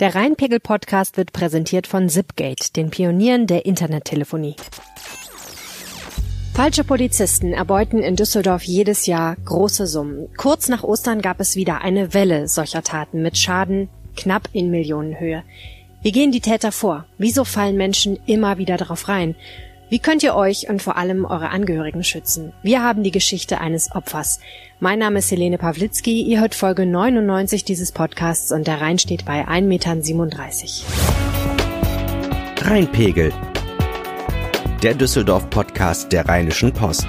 Der Rheinpegel-Podcast wird präsentiert von Zipgate, den Pionieren der Internettelefonie. Falsche Polizisten erbeuten in Düsseldorf jedes Jahr große Summen. Kurz nach Ostern gab es wieder eine Welle solcher Taten mit Schaden knapp in Millionenhöhe. Wie gehen die Täter vor? Wieso fallen Menschen immer wieder darauf rein? Wie könnt ihr euch und vor allem eure Angehörigen schützen? Wir haben die Geschichte eines Opfers. Mein Name ist Helene Pawlitzki, ihr hört Folge 99 dieses Podcasts und der Rhein steht bei 1,37 Meter. Rheinpegel. Der Düsseldorf-Podcast der Rheinischen Post.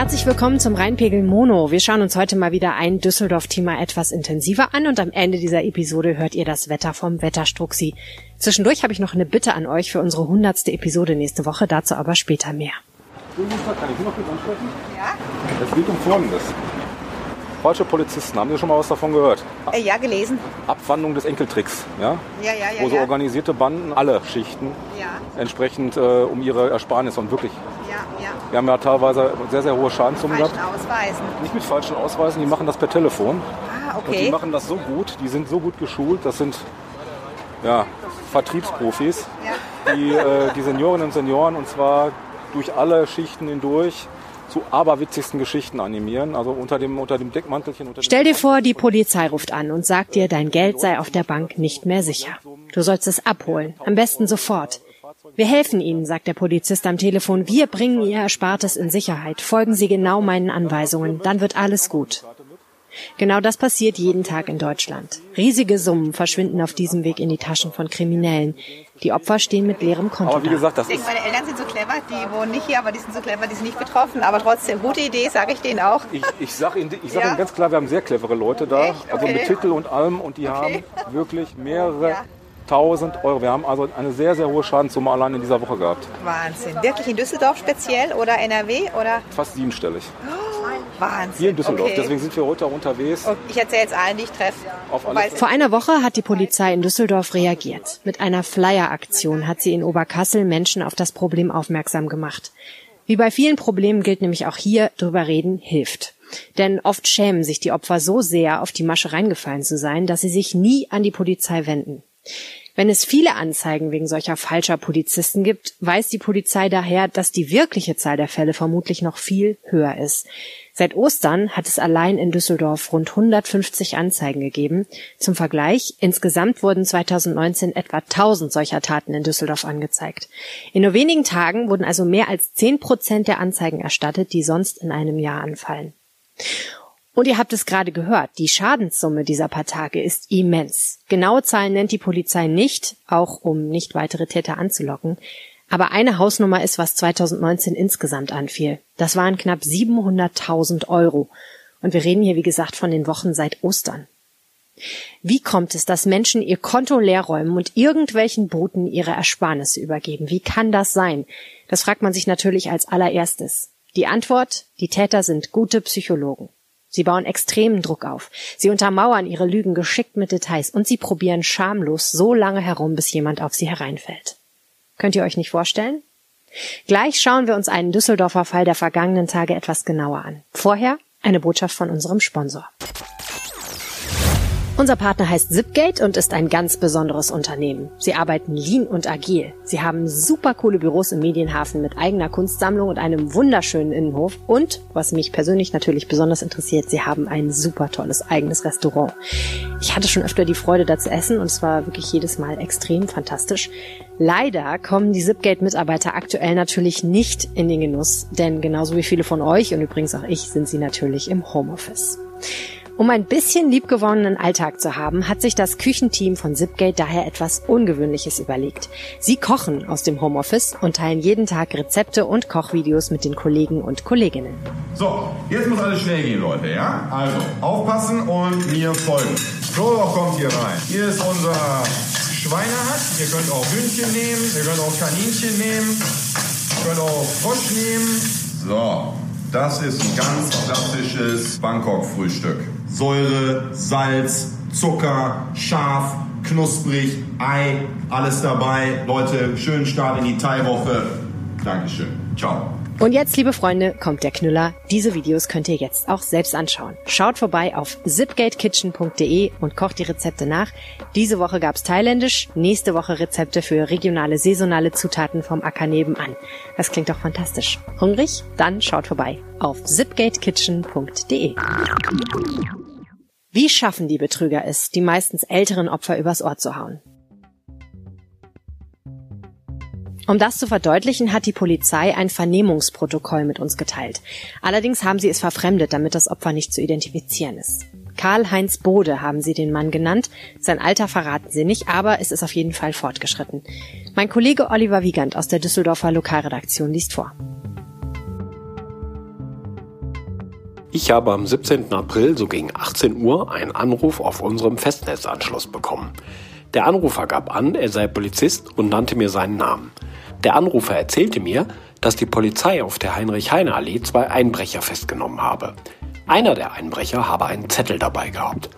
Herzlich willkommen zum Rheinpegel Mono. Wir schauen uns heute mal wieder ein Düsseldorf-Thema etwas intensiver an und am Ende dieser Episode hört ihr das Wetter vom Wetterstruxi. Zwischendurch habe ich noch eine Bitte an euch für unsere hundertste Episode nächste Woche, dazu aber später mehr. Kann ich noch kurz ansprechen? Ja. Es geht um Folgendes. Falsche Polizisten, haben Sie schon mal was davon gehört? Äh, ja, gelesen. Abwandlung des Enkeltricks, ja? Ja, ja, ja. Wo so ja. organisierte Banden, alle Schichten, ja. entsprechend äh, um ihre Ersparnisse und wirklich. Ja, ja. Wir haben ja teilweise sehr, sehr hohe Schadenssummen Falschen gehabt. Ausweisen. Nicht mit falschen Ausweisen, die machen das per Telefon. Ah, Und die okay. machen das so gut, die sind so gut geschult, das sind ja, Vertriebsprofis, Ja. die äh, die Seniorinnen und Senioren und zwar durch alle Schichten hindurch zu aberwitzigsten Geschichten animieren, also unter dem, unter dem Deckmantelchen. Unter dem Stell dir vor, die Polizei ruft an und sagt dir, dein Geld sei auf der Bank nicht mehr sicher. Du sollst es abholen, am besten sofort. Wir helfen Ihnen, sagt der Polizist am Telefon. Wir bringen Ihr Erspartes in Sicherheit. Folgen Sie genau meinen Anweisungen, dann wird alles gut. Genau das passiert jeden Tag in Deutschland. Riesige Summen verschwinden auf diesem Weg in die Taschen von Kriminellen. Die Opfer stehen mit leerem Konto Aber wie gesagt, das Ich ist, denke, meine Eltern sind so clever, die wohnen nicht hier, aber die sind so clever, die sind nicht betroffen. Aber trotzdem, gute Idee, sage ich denen auch. ich, ich sage Ihnen, ich sag Ja. Ihnen ganz klar, wir haben sehr clevere Leute da, Echt? also Okay. mit Titel und allem und die Okay. haben wirklich mehrere Ja. Tausend Euro. Wir haben also eine sehr, sehr hohe Schadenssumme allein in dieser Woche gehabt. Wahnsinn. Wirklich in Düsseldorf speziell oder NRW oder Fast siebenstellig. Wahnsinn. Hier in Düsseldorf. Okay. Deswegen sind wir heute auch unterwegs. Und ich erzähle jetzt allen, die ich treffe. Auf alle. Vor einer Woche hat die Polizei in Düsseldorf reagiert. Mit einer Flyer-Aktion hat sie in Oberkassel Menschen auf das Problem aufmerksam gemacht. Wie bei vielen Problemen gilt nämlich auch hier, drüber reden hilft. Denn oft schämen sich die Opfer so sehr, auf die Masche reingefallen zu sein, dass sie sich nie an die Polizei wenden. Wenn es viele Anzeigen wegen solcher falscher Polizisten gibt, weiß die Polizei daher, dass die wirkliche Zahl der Fälle vermutlich noch viel höher ist. Seit Ostern hat es allein in Düsseldorf rund 150 Anzeigen gegeben. Zum Vergleich, insgesamt wurden 2019 etwa 1000 solcher Taten in Düsseldorf angezeigt. In nur wenigen Tagen wurden also mehr als 10 Prozent der Anzeigen erstattet, die sonst in einem Jahr anfallen. Und ihr habt es gerade gehört, die Schadenssumme dieser paar Tage ist immens. Genaue Zahlen nennt die Polizei nicht, auch um nicht weitere Täter anzulocken. Aber eine Hausnummer ist, was 2019 insgesamt anfiel. Das waren knapp 700.000 Euro. Und wir reden hier, wie gesagt, von den Wochen seit Ostern. Wie kommt es, dass Menschen ihr Konto leer räumen und irgendwelchen Boten ihre Ersparnisse übergeben? Wie kann das sein? Das fragt man sich natürlich als allererstes. Die Antwort, die Täter sind gute Psychologen. Sie bauen extremen Druck auf. Sie untermauern ihre Lügen geschickt mit Details und sie probieren schamlos so lange herum, bis jemand auf sie hereinfällt. Könnt ihr euch nicht vorstellen? Gleich schauen wir uns einen Düsseldorfer Fall der vergangenen Tage etwas genauer an. Vorher eine Botschaft von unserem Sponsor. Unser Partner heißt Zipgate und ist ein ganz besonderes Unternehmen. Sie arbeiten lean und agil. Sie haben super coole Büros im Medienhafen mit eigener Kunstsammlung und einem wunderschönen Innenhof. Und, was mich persönlich natürlich besonders interessiert, sie haben ein super tolles eigenes Restaurant. Ich hatte schon öfter die Freude, da zu essen und es war wirklich jedes Mal extrem fantastisch. Leider kommen die Zipgate-Mitarbeiter aktuell natürlich nicht in den Genuss, denn genauso wie viele von euch und übrigens auch ich sind sie natürlich im Homeoffice. Um ein bisschen liebgewonnenen Alltag zu haben, hat sich das Küchenteam von Zipgate daher etwas Ungewöhnliches überlegt. Sie kochen aus dem Homeoffice und teilen jeden Tag Rezepte und Kochvideos mit den Kollegen und Kolleginnen. So, jetzt muss alles schnell gehen, Leute, ja? Also, aufpassen und mir folgen. So, kommt hier rein. Hier ist unser Schweinehack. Ihr könnt auch Hühnchen nehmen, ihr könnt auch Kaninchen nehmen, ihr könnt auch Frosch nehmen. So, das ist ein ganz klassisches Bangkok-Frühstück. Säure, Salz, Zucker, scharf, knusprig, Ei, alles dabei. Leute, schönen Start in die Thai-Woche. Dankeschön. Ciao. Und jetzt, liebe Freunde, kommt der Knüller. Diese Videos könnt ihr jetzt auch selbst anschauen. Schaut vorbei auf zipgatekitchen.de und kocht die Rezepte nach. Diese Woche gab's thailändisch, nächste Woche Rezepte für regionale, saisonale Zutaten vom Acker nebenan. Das klingt doch fantastisch. Hungrig? Dann schaut vorbei auf zipgatekitchen.de. Wie schaffen die Betrüger es, die meistens älteren Opfer übers Ohr zu hauen? Um das zu verdeutlichen, hat die Polizei ein Vernehmungsprotokoll mit uns geteilt. Allerdings haben sie es verfremdet, damit das Opfer nicht zu identifizieren ist. Karl-Heinz Bode haben sie den Mann genannt. Sein Alter verraten sie nicht, aber es ist auf jeden Fall fortgeschritten. Mein Kollege Oliver Wiegand aus der Düsseldorfer Lokalredaktion liest vor. Ich habe am 17. April so gegen 18 Uhr einen Anruf auf unserem Festnetzanschluss bekommen. Der Anrufer gab an, er sei Polizist und nannte mir seinen Namen. Der Anrufer erzählte mir, dass die Polizei auf der Heinrich-Heine-Allee zwei Einbrecher festgenommen habe. Einer der Einbrecher habe einen Zettel dabei gehabt.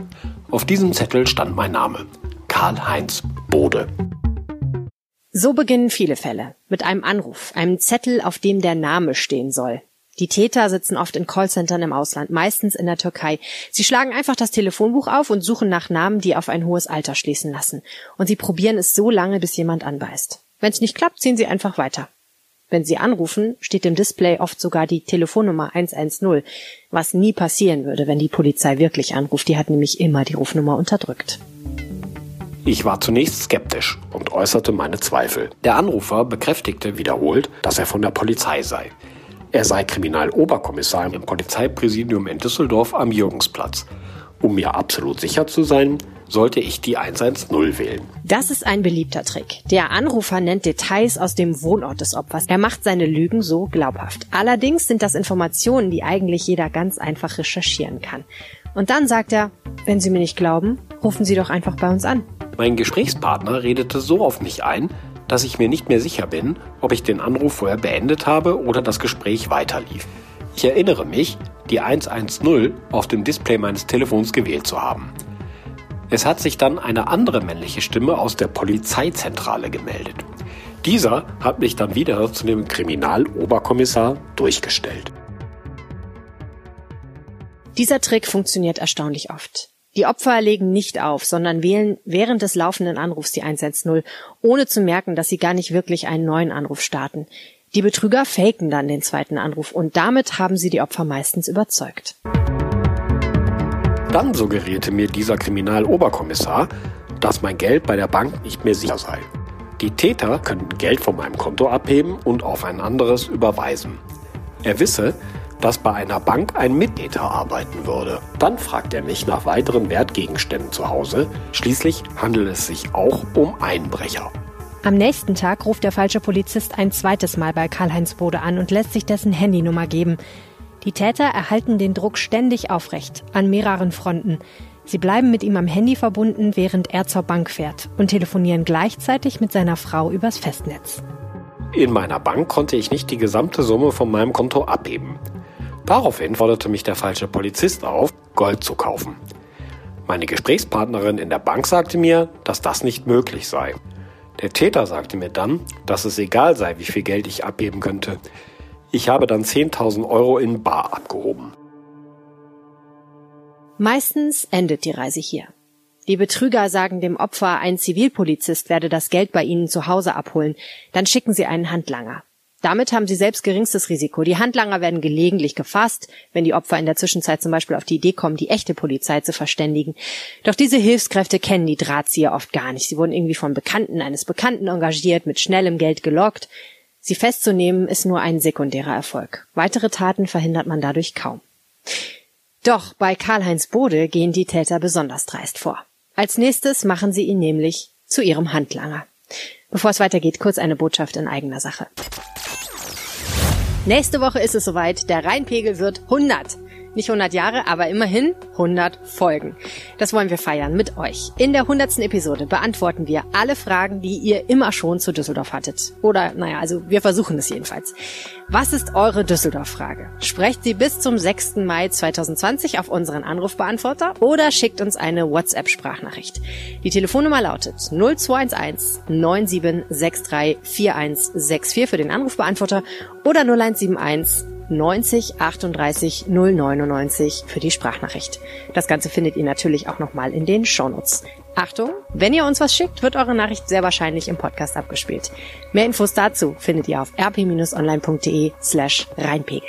Auf diesem Zettel stand mein Name. Karl-Heinz Bode. So beginnen viele Fälle. Mit einem Anruf, einem Zettel, auf dem der Name stehen soll. Die Täter sitzen oft in Callcentern im Ausland, meistens in der Türkei. Sie schlagen einfach das Telefonbuch auf und suchen nach Namen, die auf ein hohes Alter schließen lassen. Und sie probieren es so lange, bis jemand anbeißt. Wenn es nicht klappt, ziehen Sie einfach weiter. Wenn Sie anrufen, steht im Display oft sogar die Telefonnummer 110, was nie passieren würde, wenn die Polizei wirklich anruft. Die hat nämlich immer die Rufnummer unterdrückt. Ich war zunächst skeptisch und äußerte meine Zweifel. Der Anrufer bekräftigte wiederholt, dass er von der Polizei sei. Er sei Kriminaloberkommissar im Polizeipräsidium in Düsseldorf am Jürgensplatz. Um mir absolut sicher zu sein, sollte ich die 110 wählen. Das ist ein beliebter Trick. Der Anrufer nennt Details aus dem Wohnort des Opfers. Er macht seine Lügen so glaubhaft. Allerdings sind das Informationen, die eigentlich jeder ganz einfach recherchieren kann. Und dann sagt er, wenn Sie mir nicht glauben, rufen Sie doch einfach bei uns an. Mein Gesprächspartner redete so auf mich ein, dass ich mir nicht mehr sicher bin, ob ich den Anruf vorher beendet habe oder das Gespräch weiterlief. Ich erinnere mich, die 110 auf dem Display meines Telefons gewählt zu haben. Es hat sich dann eine andere männliche Stimme aus der Polizeizentrale gemeldet. Dieser hat mich dann wieder zu dem Kriminaloberkommissar durchgestellt. Dieser Trick funktioniert erstaunlich oft. Die Opfer legen nicht auf, sondern wählen während des laufenden Anrufs die 110, ohne zu merken, dass sie gar nicht wirklich einen neuen Anruf starten. Die Betrüger faken dann den zweiten Anruf und damit haben sie die Opfer meistens überzeugt. Dann suggerierte mir dieser Kriminaloberkommissar, dass mein Geld bei der Bank nicht mehr sicher sei. Die Täter könnten Geld von meinem Konto abheben und auf ein anderes überweisen. Er wisse, dass bei einer Bank ein Mittäter arbeiten würde. Dann fragt er mich nach weiteren Wertgegenständen zu Hause. Schließlich handelt es sich auch um Einbrecher. Am nächsten Tag ruft der falsche Polizist ein zweites Mal bei Karl-Heinz Bode an und lässt sich dessen Handynummer geben. Die Täter erhalten den Druck ständig aufrecht, an mehreren Fronten. Sie bleiben mit ihm am Handy verbunden, während er zur Bank fährt und telefonieren gleichzeitig mit seiner Frau übers Festnetz. In meiner Bank konnte ich nicht die gesamte Summe von meinem Konto abheben. Daraufhin forderte mich der falsche Polizist auf, Gold zu kaufen. Meine Gesprächspartnerin in der Bank sagte mir, dass das nicht möglich sei. Der Täter sagte mir dann, dass es egal sei, wie viel Geld ich abheben könnte. Ich habe dann 10.000 Euro in Bar abgehoben. Meistens endet die Reise hier. Die Betrüger sagen dem Opfer, ein Zivilpolizist werde das Geld bei ihnen zu Hause abholen. Dann schicken sie einen Handlanger. Damit haben sie selbst geringstes Risiko. Die Handlanger werden gelegentlich gefasst, wenn die Opfer in der Zwischenzeit zum Beispiel auf die Idee kommen, die echte Polizei zu verständigen. Doch diese Hilfskräfte kennen die Drahtzieher oft gar nicht. Sie wurden irgendwie von Bekannten eines Bekannten engagiert, mit schnellem Geld gelockt. Sie festzunehmen ist nur ein sekundärer Erfolg. Weitere Taten verhindert man dadurch kaum. Doch bei Karl-Heinz Bode gehen die Täter besonders dreist vor. Als nächstes machen sie ihn nämlich zu ihrem Handlanger. Bevor es weitergeht, kurz eine Botschaft in eigener Sache. Nächste Woche ist es soweit, der Rheinpegel wird 100. Nicht 100 Jahre, aber immerhin 100 Folgen. Das wollen wir feiern mit euch. In der 100. Episode beantworten wir alle Fragen, die ihr immer schon zu Düsseldorf hattet. Oder, naja, also wir versuchen es jedenfalls. Was ist eure Düsseldorf-Frage? Sprecht sie bis zum 6. Mai 2020 auf unseren Anrufbeantworter oder schickt uns eine WhatsApp-Sprachnachricht. Die Telefonnummer lautet 0211 9763 4164 für den Anrufbeantworter oder 0171 90 38 099 für die Sprachnachricht. Das Ganze findet ihr natürlich auch nochmal in den Shownotes. Achtung, wenn ihr uns was schickt, wird eure Nachricht sehr wahrscheinlich im Podcast abgespielt. Mehr Infos dazu findet ihr auf rp-online.de slash reinpegel.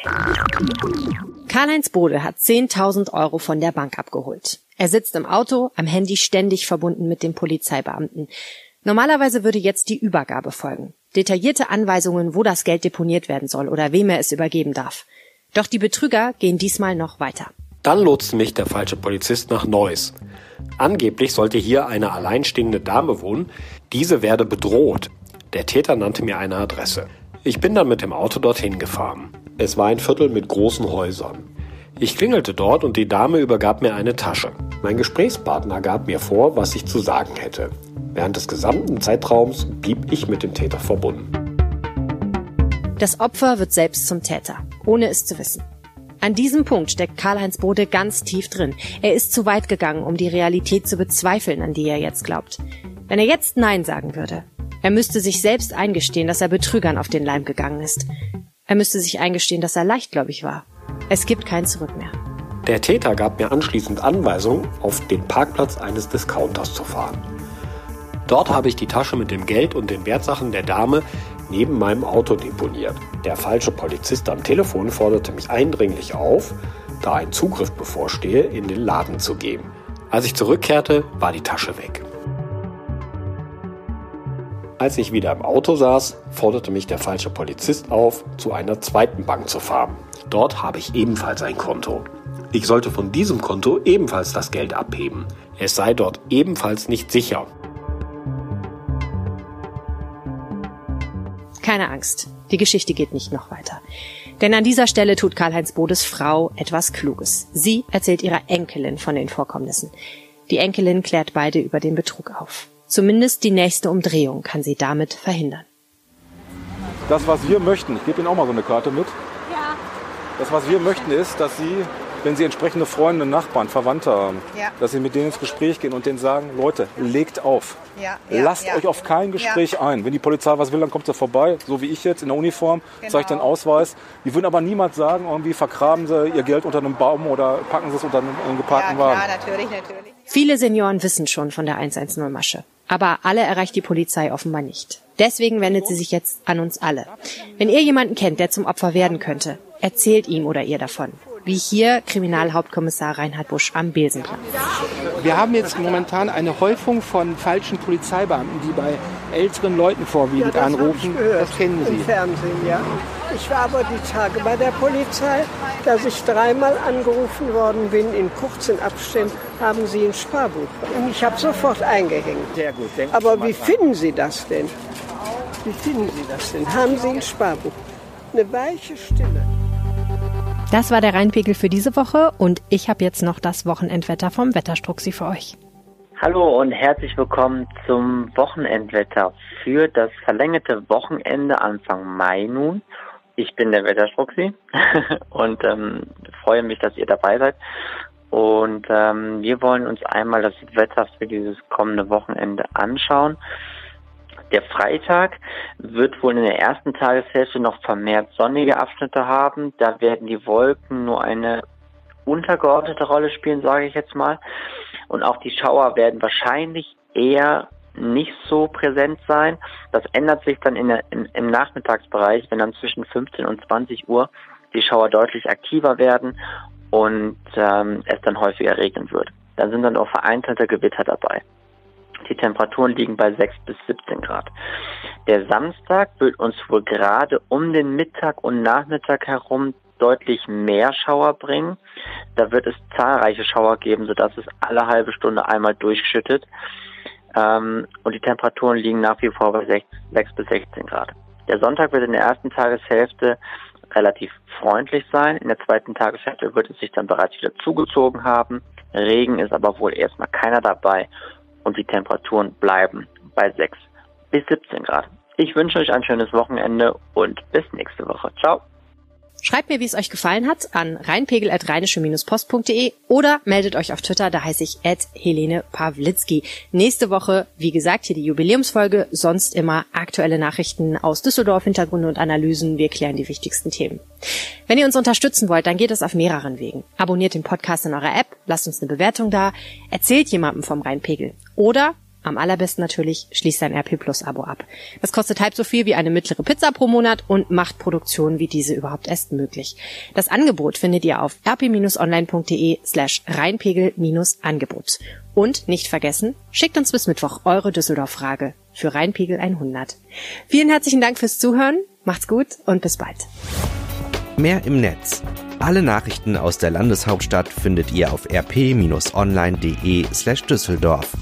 Karl-Heinz Bode hat 10.000 Euro von der Bank abgeholt. Er sitzt im Auto, am Handy ständig verbunden mit dem Polizeibeamten. Normalerweise würde jetzt die Übergabe folgen. Detaillierte Anweisungen, wo das Geld deponiert werden soll oder wem er es übergeben darf. Doch die Betrüger gehen diesmal noch weiter. Dann lotste mich der falsche Polizist nach Neuss. Angeblich sollte hier eine alleinstehende Dame wohnen. Diese werde bedroht. Der Täter nannte mir eine Adresse. Ich bin dann mit dem Auto dorthin gefahren. Es war ein Viertel mit großen Häusern. Ich klingelte dort und die Dame übergab mir eine Tasche. Mein Gesprächspartner gab mir vor, was ich zu sagen hätte. Während des gesamten Zeitraums blieb ich mit dem Täter verbunden. Das Opfer wird selbst zum Täter, ohne es zu wissen. An diesem Punkt steckt Karl-Heinz Bode ganz tief drin. Er ist zu weit gegangen, um die Realität zu bezweifeln, an die er jetzt glaubt. Wenn er jetzt Nein sagen würde, er müsste sich selbst eingestehen, dass er Betrügern auf den Leim gegangen ist. Er müsste sich eingestehen, dass er leichtgläubig war. Es gibt kein Zurück mehr. Der Täter gab mir anschließend Anweisung, auf den Parkplatz eines Discounters zu fahren. Dort habe ich die Tasche mit dem Geld und den Wertsachen der Dame neben meinem Auto deponiert. Der falsche Polizist am Telefon forderte mich eindringlich auf, da ein Zugriff bevorstehe, in den Laden zu gehen. Als ich zurückkehrte, war die Tasche weg. Als ich wieder im Auto saß, forderte mich der falsche Polizist auf, zu einer zweiten Bank zu fahren. Dort habe ich ebenfalls ein Konto. Ich sollte von diesem Konto ebenfalls das Geld abheben. Es sei dort ebenfalls nicht sicher. Keine Angst, die Geschichte geht nicht noch weiter. Denn an dieser Stelle tut Karl-Heinz Bodes Frau etwas Kluges. Sie erzählt ihrer Enkelin von den Vorkommnissen. Die Enkelin klärt beide über den Betrug auf. Zumindest die nächste Umdrehung kann sie damit verhindern. Das, was wir möchten, ich gebe Ihnen auch mal so eine Karte mit. Ja. Das, was wir möchten, ist, dass Sie wenn Sie entsprechende Freunde, Nachbarn, Verwandte haben, Ja. dass Sie mit denen ins Gespräch gehen und denen sagen, Leute, legt auf. Ja, ja, Lasst ja. euch auf kein Gespräch ein. Wenn die Polizei was will, dann kommt sie vorbei, so wie ich jetzt in der Uniform, Genau. zeigt den Ausweis. Die würden aber niemals sagen, irgendwie vergraben sie ihr Geld unter einem Baum oder packen sie es unter einen, Ja, geparkten klar, Wagen. natürlich, natürlich. Viele Senioren wissen schon von der 110-Masche. Aber alle erreicht die Polizei offenbar nicht. Deswegen wendet sie sich jetzt an uns alle. Wenn ihr jemanden kennt, der zum Opfer werden könnte, erzählt ihm oder ihr davon. Wie hier Kriminalhauptkommissar Reinhard Busch am Besenplatz. Wir haben jetzt momentan eine Häufung von falschen Polizeibeamten, die bei älteren Leuten vorwiegend das hab anrufen. Ich gehört, Das kennen Im Sie. Fernsehen, ja. Ich war aber die Tage bei der Polizei, dass ich dreimal angerufen worden bin. In kurzen Abständen haben Sie ein Sparbuch. Und ich habe sofort eingehängt. Sehr gut. Aber wie finden Sie das denn? Wie finden Sie das denn? Haben Sie ein Sparbuch? Eine weiche Stille. Das war der Rheinpegel für diese Woche und ich habe jetzt noch das Wochenendwetter vom Wetterstruxi für euch. Hallo und herzlich willkommen zum Wochenendwetter für das verlängerte Wochenende Anfang Mai nun. Ich bin der Wetterstruxi und ähm, freue mich, dass ihr dabei seid. Und ähm, wir wollen uns einmal das Wetter für dieses kommende Wochenende anschauen. Der Freitag wird wohl in der ersten Tageshälfte noch vermehrt sonnige Abschnitte haben. Da werden die Wolken nur eine untergeordnete Rolle spielen, sage ich jetzt mal. Und auch die Schauer werden wahrscheinlich eher nicht so präsent sein. Das ändert sich dann der, im, im Nachmittagsbereich, wenn dann zwischen 15 und 20 Uhr die Schauer deutlich aktiver werden und ähm, es dann häufiger regnen wird. Dann sind dann auch vereinzelte Gewitter dabei. Die Temperaturen liegen bei 6 bis 17 Grad. Der Samstag wird uns wohl gerade um den Mittag und Nachmittag herum deutlich mehr Schauer bringen. Da wird es zahlreiche Schauer geben, sodass es alle halbe Stunde einmal durchschüttet. Ähm, und die Temperaturen liegen nach wie vor bei 6, 6 bis 16 Grad. Der Sonntag wird in der ersten Tageshälfte relativ freundlich sein. In der zweiten Tageshälfte wird es sich dann bereits wieder zugezogen haben. Regen ist aber wohl erstmal keiner dabei und die Temperaturen bleiben bei 6 bis 17 Grad. Ich wünsche euch ein schönes Wochenende und bis nächste Woche. Ciao. Schreibt mir, wie es euch gefallen hat, an reinpegel.rheinische-post.de oder meldet euch auf Twitter, da heiße ich at Helene Pawlitzki. Nächste Woche, wie gesagt, hier die Jubiläumsfolge, sonst immer aktuelle Nachrichten aus Düsseldorf, Hintergründe und Analysen. Wir klären die wichtigsten Themen. Wenn ihr uns unterstützen wollt, dann geht es auf mehreren Wegen. Abonniert den Podcast in eurer App, lasst uns eine Bewertung da, erzählt jemandem vom Rheinpegel oder am allerbesten natürlich schließt ein RP Plus Abo ab. Das kostet halb so viel wie eine mittlere Pizza pro Monat und macht Produktionen wie diese überhaupt erst möglich. Das Angebot findet ihr auf rp-online.de slash reinpegel-angebot. Und nicht vergessen, schickt uns bis Mittwoch eure Düsseldorf-Frage für Rheinpegel 100. Vielen herzlichen Dank fürs Zuhören, macht's gut und bis bald. Mehr im Netz. Alle Nachrichten aus der Landeshauptstadt findet ihr auf rp-online.de slash Düsseldorf.